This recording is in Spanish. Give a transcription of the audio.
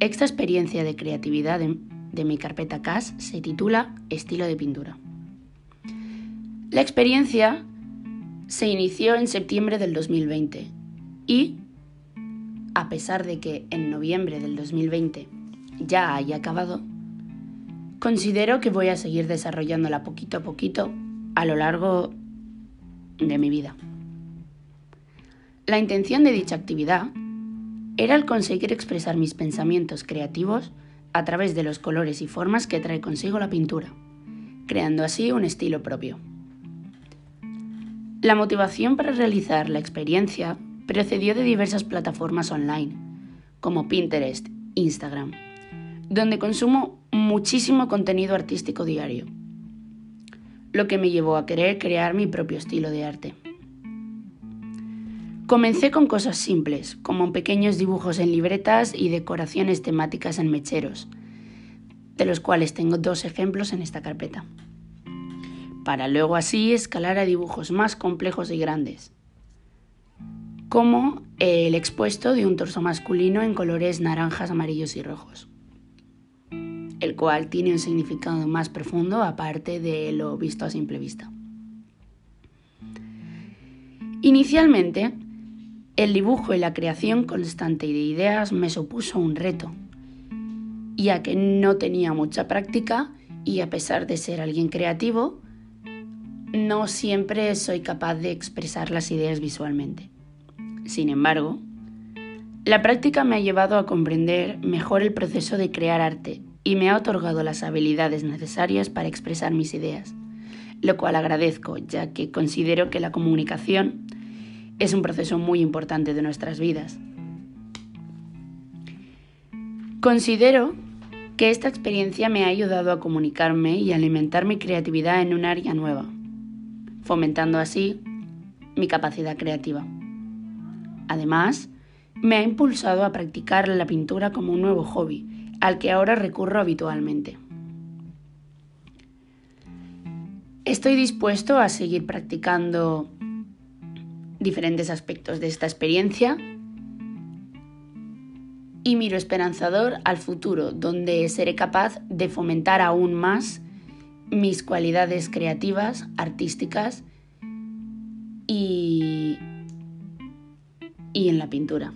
Esta experiencia de creatividad de, mi carpeta CAS se titula Estilo de pintura. La experiencia se inició en septiembre del 2020 y, a pesar de que en noviembre del 2020 ya haya acabado, considero que voy a seguir desarrollándola poquito a poquito a lo largo de mi vida. La intención de dicha actividad era el conseguir expresar mis pensamientos creativos a través de los colores y formas que trae consigo la pintura, creando así un estilo propio. La motivación para realizar la experiencia procedió de diversas plataformas online, como Pinterest, Instagram, donde consumo muchísimo contenido artístico diario, lo que me llevó a querer crear mi propio estilo de arte. Comencé con cosas simples, como pequeños dibujos en libretas y decoraciones temáticas en mecheros, de los cuales tengo dos ejemplos en esta carpeta, para luego así escalar a dibujos más complejos y grandes, como el expuesto de un torso masculino en colores naranjas, amarillos y rojos, el cual tiene un significado más profundo aparte de lo visto a simple vista. Inicialmente, el dibujo y la creación constante de ideas me supuso un reto, ya que no tenía mucha práctica y a pesar de ser alguien creativo, no siempre soy capaz de expresar las ideas visualmente. Sin embargo, la práctica me ha llevado a comprender mejor el proceso de crear arte y me ha otorgado las habilidades necesarias para expresar mis ideas, lo cual agradezco ya que considero que la comunicación es un proceso muy importante de nuestras vidas. Considero que esta experiencia me ha ayudado a comunicarme y alimentar mi creatividad en un área nueva, fomentando así mi capacidad creativa. Además, me ha impulsado a practicar la pintura como un nuevo hobby, al que ahora recurro habitualmente. Estoy dispuesto a seguir practicando diferentes aspectos de esta experiencia y miro esperanzador al futuro, donde seré capaz de fomentar aún más mis cualidades creativas, artísticas y, y en la pintura.